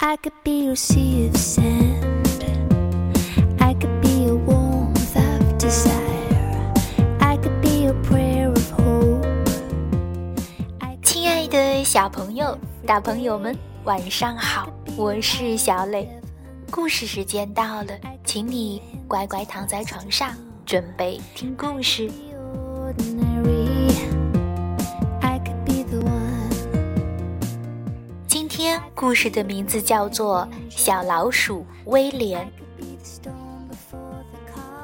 I could be your sea of sand. I could be a warmth of desire. I could be a prayer of hope. 亲爱的小朋友、大朋友们，晚上好！我是小磊，故事时间到了，请你乖乖躺在床上，准备听故事。故事的名字叫做《小老鼠威廉》。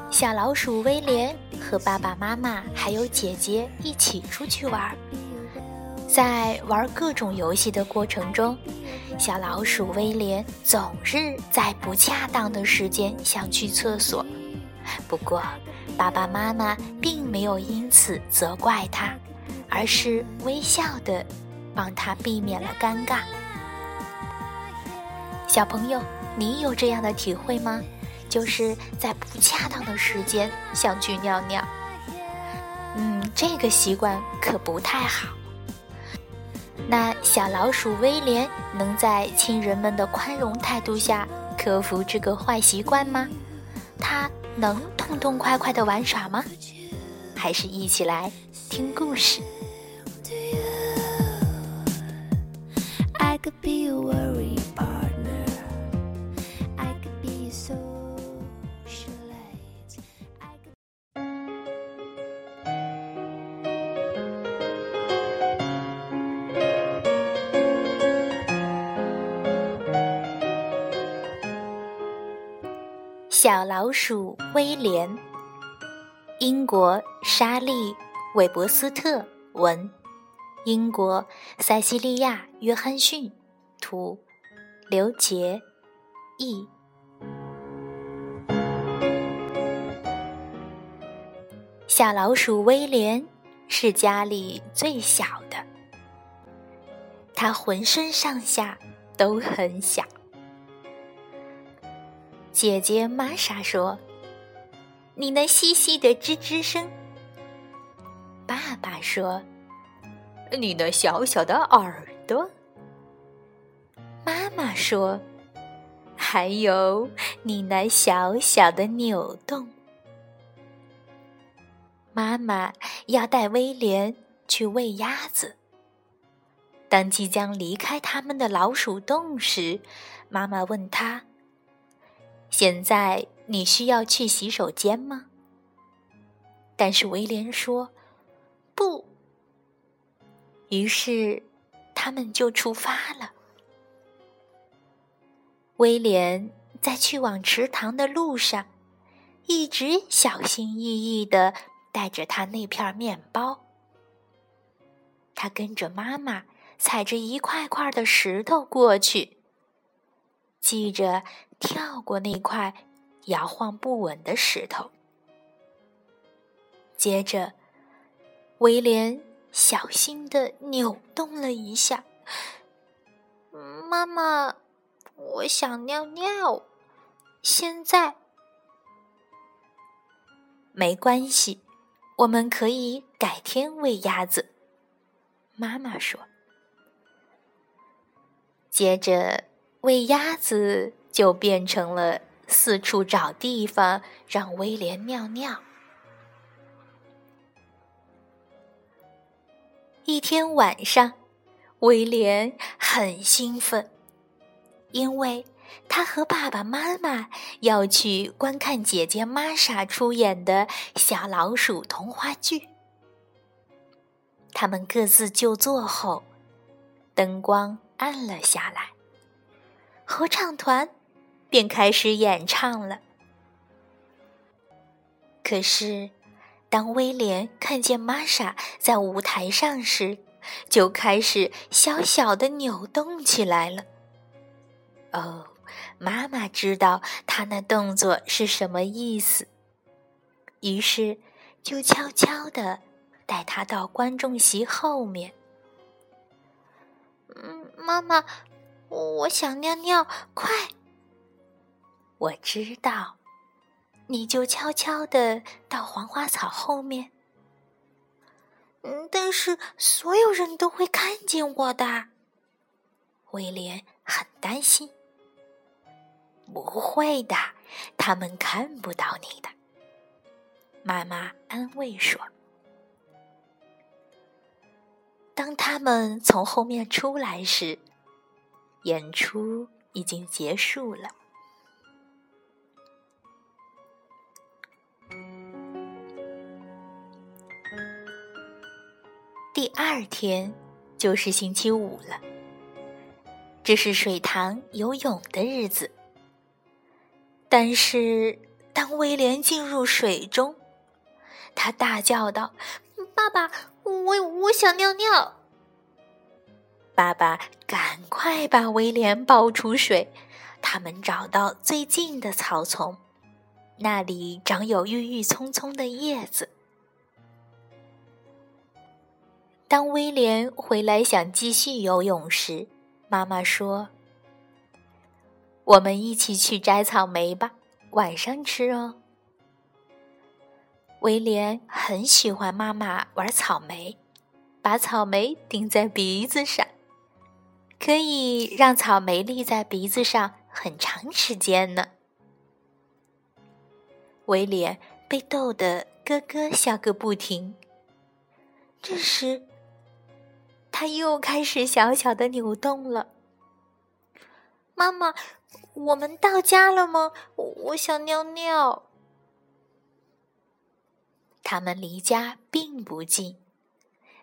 小老鼠威廉和爸爸妈妈还有姐姐一起出去玩，在玩各种游戏的过程中，小老鼠威廉总是在不恰当的时间想去厕所。不过，爸爸妈妈并没有因此责怪他，而是微笑的帮他避免了尴尬。小朋友，你有这样的体会吗？就是在不恰当的时间想去尿尿。嗯，这个习惯可不太好。那小老鼠威廉能在亲人们的宽容态度下克服这个坏习惯吗？他能痛痛快快的玩耍吗？还是一起来听故事？I could be a 小老鼠威廉，英国莎莉·韦伯斯特文，英国塞西利亚·约翰逊。图，刘杰译。小老鼠威廉是家里最小的，它浑身上下都很小。姐姐玛莎说：“你那细细的吱吱声。”爸爸说：“你那小小的耳朵。”妈妈说：“还有你那小小的扭动。”妈妈要带威廉去喂鸭子。当即将离开他们的老鼠洞时，妈妈问他。现在你需要去洗手间吗？但是威廉说不。于是他们就出发了。威廉在去往池塘的路上，一直小心翼翼的带着他那片面包。他跟着妈妈踩着一块块的石头过去，记着。跳过那块摇晃不稳的石头，接着，威廉小心的扭动了一下。妈妈，我想尿尿。现在没关系，我们可以改天喂鸭子。妈妈说。接着喂鸭子。就变成了四处找地方让威廉尿尿。一天晚上，威廉很兴奋，因为他和爸爸妈妈要去观看姐姐玛莎出演的小老鼠童话剧。他们各自就座后，灯光暗了下来，合唱团。便开始演唱了。可是，当威廉看见玛莎在舞台上时，就开始小小的扭动起来了。哦，妈妈知道他那动作是什么意思，于是就悄悄地带他到观众席后面。嗯，妈妈，我想尿尿，快！我知道，你就悄悄的到黄花草后面。嗯，但是所有人都会看见我的。威廉很担心。不会的，他们看不到你的。”妈妈安慰说。当他们从后面出来时，演出已经结束了。第二天就是星期五了，这是水塘游泳的日子。但是，当威廉进入水中，他大叫道：“爸爸！”我我想尿尿。爸爸，赶快把威廉抱出水。他们找到最近的草丛，那里长有郁郁葱葱的叶子。当威廉回来想继续游泳时，妈妈说：“我们一起去摘草莓吧，晚上吃哦。”威廉很喜欢妈妈玩草莓，把草莓顶在鼻子上，可以让草莓立在鼻子上很长时间呢。威廉被逗得咯咯笑个不停。这时，他又开始小小的扭动了。妈妈，我们到家了吗？我想尿尿。他们离家并不近，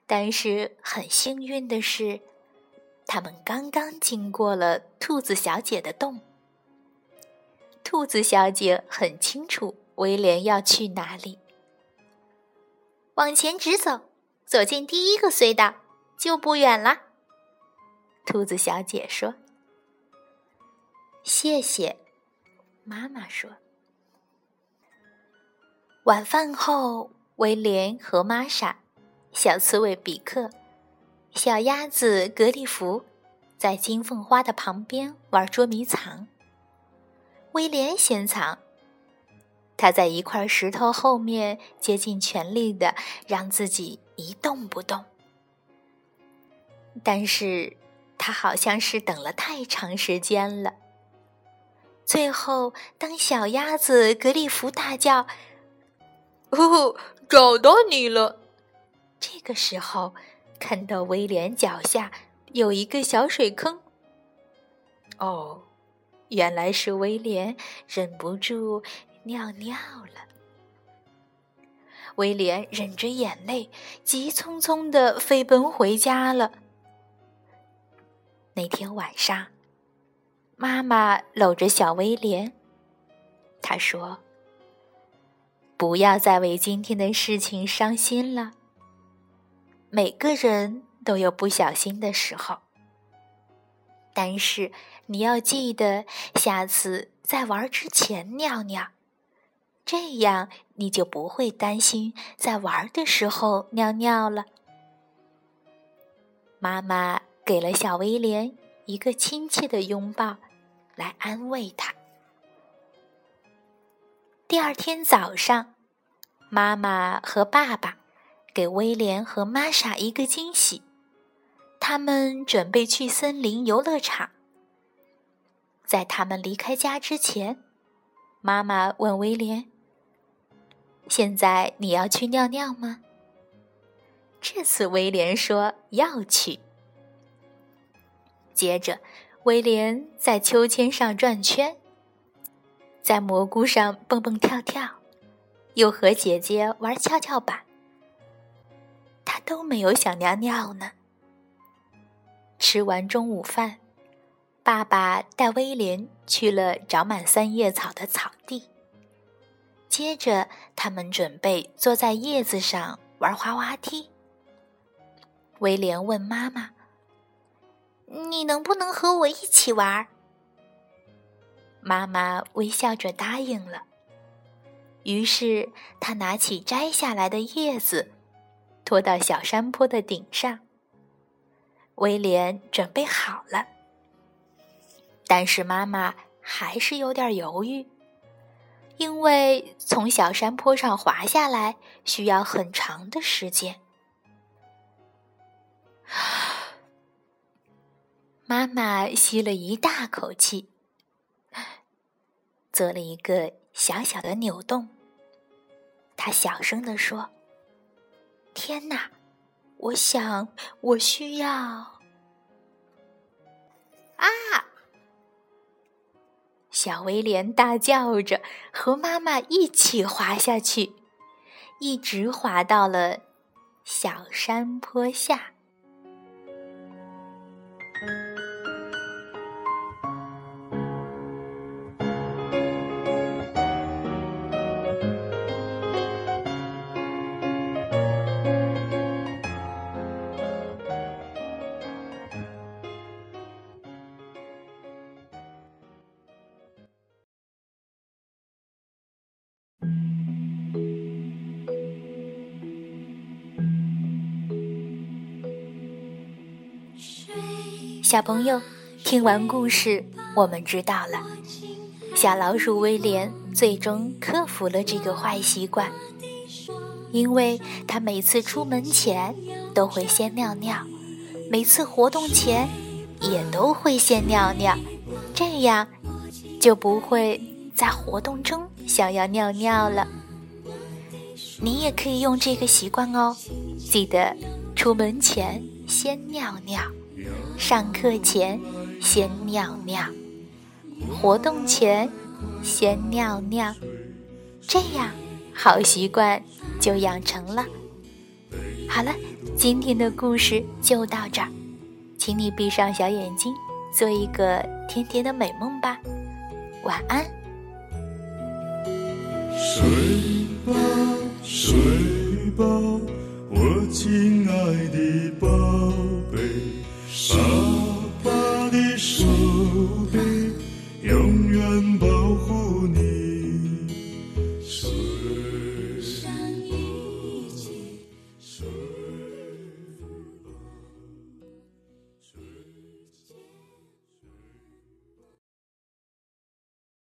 但是很幸运的是，他们刚刚经过了兔子小姐的洞。兔子小姐很清楚威廉要去哪里，往前直走，走进第一个隧道就不远了。兔子小姐说：“谢谢。”妈妈说。晚饭后，威廉和玛莎、小刺猬比克、小鸭子格里弗在金凤花的旁边玩捉迷藏。威廉先藏，他在一块石头后面竭尽全力的让自己一动不动，但是他好像是等了太长时间了。最后，当小鸭子格里弗大叫。哦，找到你了！这个时候，看到威廉脚下有一个小水坑。哦，原来是威廉忍不住尿尿了。威廉忍着眼泪，急匆匆的飞奔回家了。那天晚上，妈妈搂着小威廉，她说。不要再为今天的事情伤心了。每个人都有不小心的时候，但是你要记得，下次在玩之前尿尿，这样你就不会担心在玩的时候尿尿了。妈妈给了小威廉一个亲切的拥抱，来安慰他。第二天早上，妈妈和爸爸给威廉和玛莎一个惊喜，他们准备去森林游乐场。在他们离开家之前，妈妈问威廉：“现在你要去尿尿吗？”这次威廉说要去。接着，威廉在秋千上转圈。在蘑菇上蹦蹦跳跳，又和姐姐玩跷跷板，他都没有想尿尿呢。吃完中午饭，爸爸带威廉去了长满三叶草的草地。接着，他们准备坐在叶子上玩滑滑梯。威廉问妈妈：“你能不能和我一起玩？”妈妈微笑着答应了。于是，他拿起摘下来的叶子，拖到小山坡的顶上。威廉准备好了，但是妈妈还是有点犹豫，因为从小山坡上滑下来需要很长的时间。妈妈吸了一大口气。做了一个小小的扭动。她小声地说：“天哪，我想我需要啊！”小威廉大叫着，和妈妈一起滑下去，一直滑到了小山坡下。小朋友，听完故事，我们知道了，小老鼠威廉最终克服了这个坏习惯，因为他每次出门前都会先尿尿，每次活动前也都会先尿尿，这样就不会在活动中想要尿尿了。你也可以用这个习惯哦，记得出门前先尿尿。上课前先尿尿，活动前先尿尿，这样好习惯就养成了。好了，今天的故事就到这儿，请你闭上小眼睛，做一个甜甜的美梦吧，晚安。睡吧，睡吧，我亲爱的宝。